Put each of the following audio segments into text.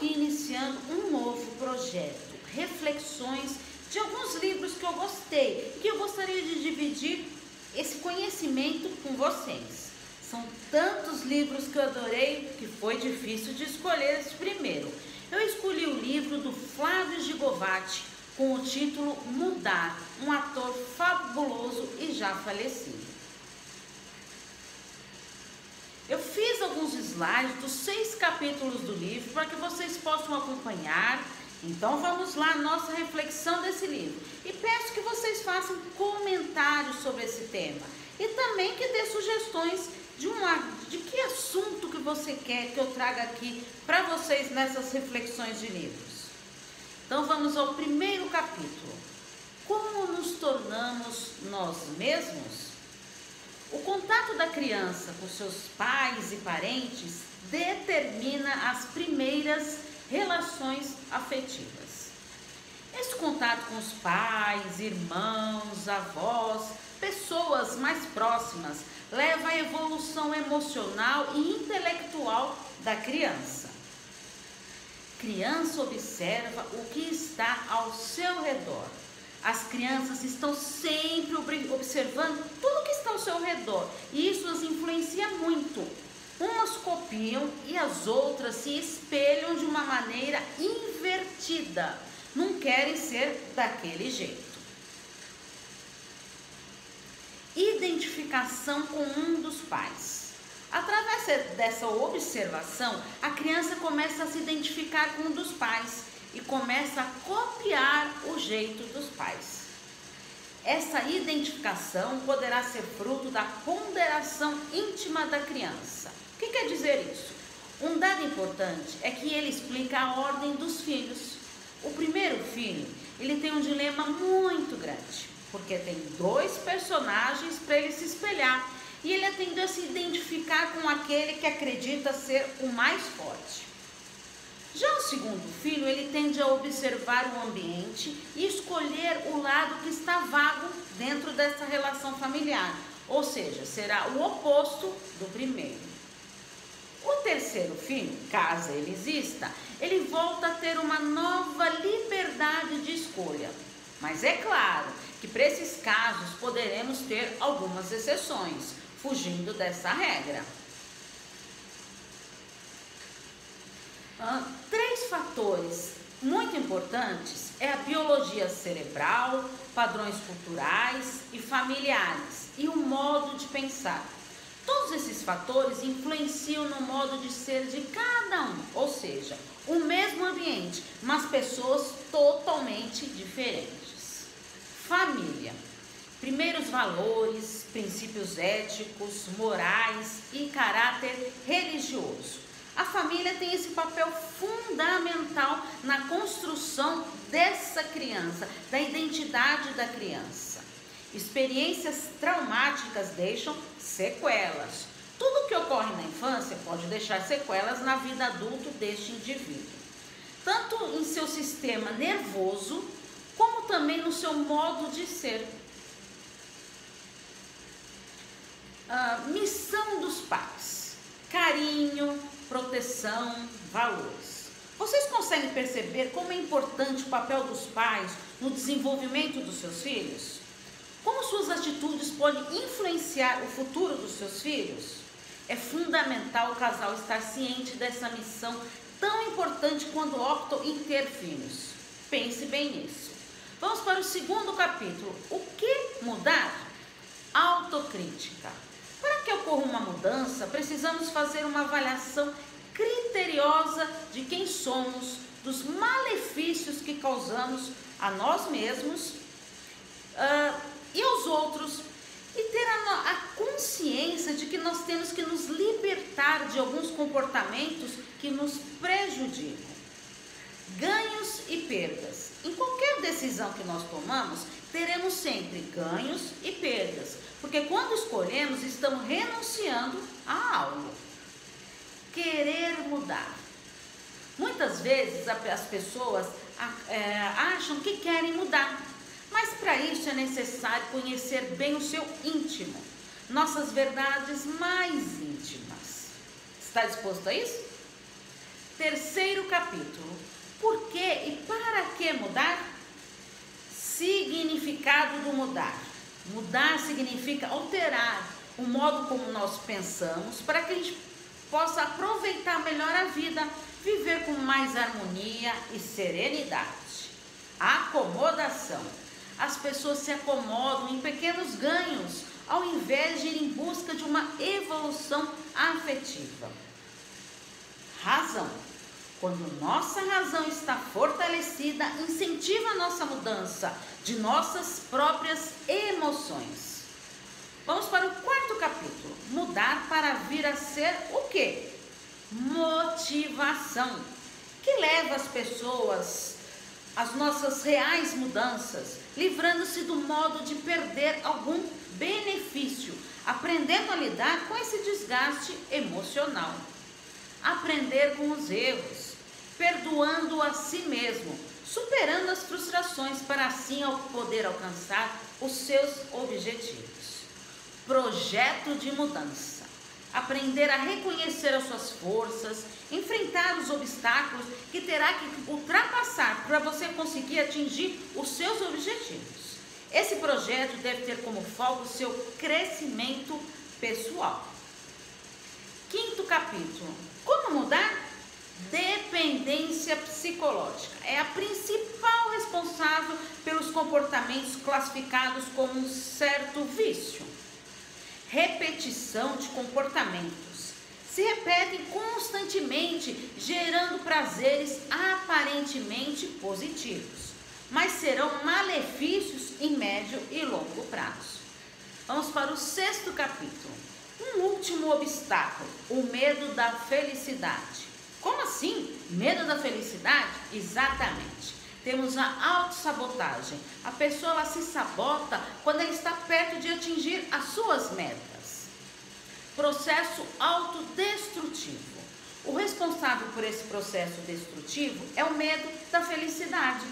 aqui iniciando um novo projeto, reflexões de alguns livros que eu gostei e que eu gostaria de dividir esse conhecimento com vocês. São tantos livros que eu adorei que foi difícil de escolher esse primeiro. Eu escolhi o livro do Flávio Gigovati com o título Mudar, um ator fabuloso e já falecido. Eu fiz alguns slides dos seis capítulos do livro para que vocês possam acompanhar. Então vamos lá, nossa reflexão desse livro. E peço que vocês façam comentários sobre esse tema. E também que dê sugestões de, uma, de que assunto que você quer que eu traga aqui para vocês nessas reflexões de livros. Então vamos ao primeiro capítulo. Como nos tornamos nós mesmos? O contato da criança com seus pais e parentes determina as primeiras relações afetivas. Esse contato com os pais, irmãos, avós, pessoas mais próximas leva à evolução emocional e intelectual da criança. Criança observa o que está ao seu redor as crianças estão sempre observando tudo que está ao seu redor e isso as influencia muito. Umas copiam e as outras se espelham de uma maneira invertida. Não querem ser daquele jeito. Identificação com um dos pais. Através dessa observação, a criança começa a se identificar com um dos pais e começa a copiar o jeito dos pais. Essa identificação poderá ser fruto da ponderação íntima da criança. O que quer dizer isso? Um dado importante é que ele explica a ordem dos filhos. O primeiro filho, ele tem um dilema muito grande, porque tem dois personagens para ele se espelhar e ele tende a se identificar com aquele que acredita ser o mais forte. Já o segundo filho, ele tende a observar o ambiente e escolher o lado que está vago dentro dessa relação familiar, ou seja, será o oposto do primeiro. O terceiro filho, caso ele exista, ele volta a ter uma nova liberdade de escolha. Mas é claro que para esses casos poderemos ter algumas exceções, fugindo dessa regra. Três fatores muito importantes é a biologia cerebral, padrões culturais e familiares e o modo de pensar. Todos esses fatores influenciam no modo de ser de cada um, ou seja, o mesmo ambiente, mas pessoas totalmente diferentes. Família. Primeiros valores, princípios éticos, morais e caráter religioso. A família tem esse papel fundamental na construção dessa criança, da identidade da criança. Experiências traumáticas deixam sequelas. Tudo que ocorre na infância pode deixar sequelas na vida adulta deste indivíduo, tanto em seu sistema nervoso, como também no seu modo de ser. Uh, missão dos pais: carinho, proteção, valores. Vocês conseguem perceber como é importante o papel dos pais no desenvolvimento dos seus filhos? Como suas atitudes podem influenciar o futuro dos seus filhos? É fundamental o casal estar ciente dessa missão tão importante quando optam em ter filhos. Pense bem nisso. Vamos para o segundo capítulo. O que mudar? Autocrítica. Que ocorra uma mudança, precisamos fazer uma avaliação criteriosa de quem somos, dos malefícios que causamos a nós mesmos uh, e aos outros, e ter a, a consciência de que nós temos que nos libertar de alguns comportamentos que nos prejudicam. Ganhos e perdas. Em qualquer decisão que nós tomamos, teremos sempre ganhos e perdas, porque quando escolhemos, estamos renunciando a algo. Querer mudar. Muitas vezes as pessoas é, acham que querem mudar, mas para isso é necessário conhecer bem o seu íntimo, nossas verdades mais íntimas. Está disposto a isso? Terceiro capítulo. Por que e para que mudar? Significado do mudar. Mudar significa alterar o modo como nós pensamos para que a gente possa aproveitar melhor a vida, viver com mais harmonia e serenidade. Acomodação. As pessoas se acomodam em pequenos ganhos ao invés de ir em busca de uma evolução afetiva. Razão. Quando nossa razão está fortalecida, incentiva a nossa mudança de nossas próprias emoções. Vamos para o quarto capítulo. Mudar para vir a ser o quê? Motivação. Que leva as pessoas às nossas reais mudanças, livrando-se do modo de perder algum benefício, aprendendo a lidar com esse desgaste emocional. Aprender com os erros, perdoando a si mesmo, superando as frustrações para assim poder alcançar os seus objetivos. Projeto de mudança. Aprender a reconhecer as suas forças, enfrentar os obstáculos que terá que ultrapassar para você conseguir atingir os seus objetivos. Esse projeto deve ter como foco o seu crescimento pessoal. Quinto capítulo: Como mudar? Dependência psicológica é a principal responsável pelos comportamentos classificados como um certo vício. Repetição de comportamentos se repetem constantemente, gerando prazeres aparentemente positivos, mas serão malefícios em médio e longo prazo. Vamos para o sexto capítulo. Um último obstáculo: o medo da felicidade. Como assim? Medo da felicidade? Exatamente. Temos a autossabotagem. A pessoa se sabota quando ela está perto de atingir as suas metas. Processo autodestrutivo. O responsável por esse processo destrutivo é o medo da felicidade.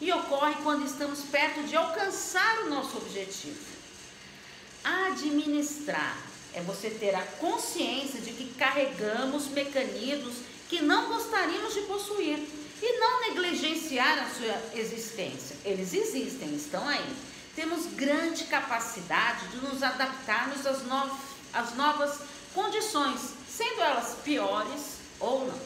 E ocorre quando estamos perto de alcançar o nosso objetivo. Administrar é você ter a consciência de que carregamos mecanismos que não gostaríamos de possuir e não negligenciar a sua existência. Eles existem, estão aí. Temos grande capacidade de nos adaptarmos às, no às novas condições, sendo elas piores ou não.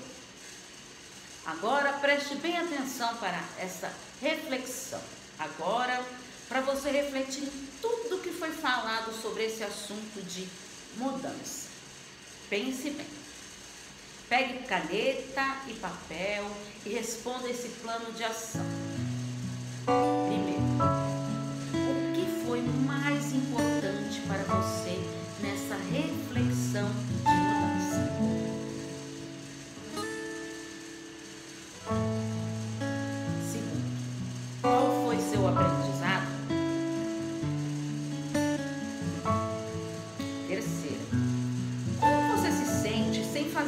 Agora preste bem atenção para essa reflexão. Agora, para você refletir em tudo que foi falado sobre esse assunto de mudança. Pense bem. Pegue caneta e papel e responda esse plano de ação. Primeiro,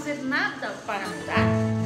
fazer nada para mudar?